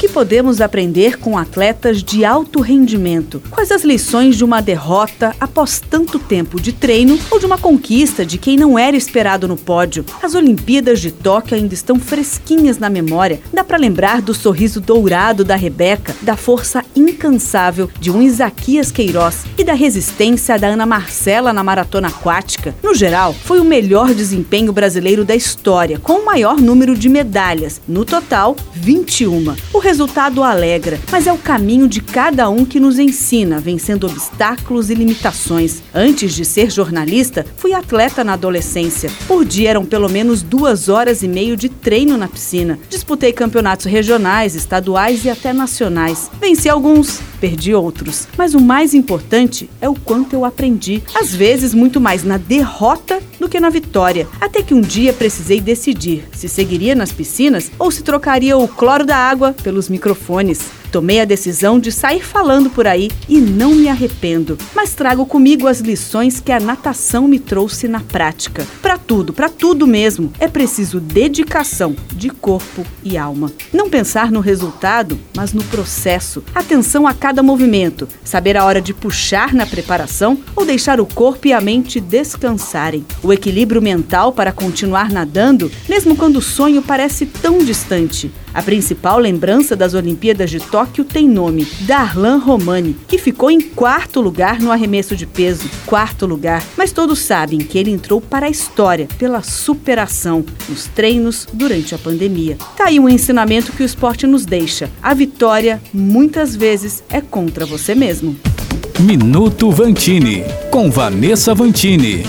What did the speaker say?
Que podemos aprender com atletas de alto rendimento? Quais as lições de uma derrota após tanto tempo de treino ou de uma conquista de quem não era esperado no pódio? As Olimpíadas de Tóquio ainda estão fresquinhas na memória. Dá para lembrar do sorriso dourado da Rebeca, da força incansável de um Isaquias Queiroz e da resistência da Ana Marcela na maratona aquática. No geral, foi o melhor desempenho brasileiro da história, com o maior número de medalhas, no total, 21. O resultado alegra, mas é o caminho de cada um que nos ensina, vencendo obstáculos e limitações. Antes de ser jornalista, fui atleta na adolescência. Por dia eram pelo menos duas horas e meio de treino na piscina. Disputei campeonatos regionais, estaduais e até nacionais. Venci alguns, perdi outros. Mas o mais importante é o quanto eu aprendi. Às vezes, muito mais na derrota que na vitória. Até que um dia precisei decidir se seguiria nas piscinas ou se trocaria o cloro da água pelos microfones. Tomei a decisão de sair falando por aí e não me arrependo, mas trago comigo as lições que a natação me trouxe na prática. Para tudo, para tudo mesmo, é preciso dedicação de corpo e alma. Não pensar no resultado, mas no processo. Atenção a cada movimento, saber a hora de puxar na preparação ou deixar o corpo e a mente descansarem. O equilíbrio mental para continuar nadando, mesmo quando o sonho parece tão distante. A principal lembrança das Olimpíadas de Tóquio tem nome: Darlan Romani, que ficou em quarto lugar no arremesso de peso. Quarto lugar. Mas todos sabem que ele entrou para a história pela superação nos treinos durante a pandemia. Tá aí um ensinamento que o esporte nos deixa. A vitória, muitas vezes, é contra você mesmo. Minuto Vantini, com Vanessa Vantini.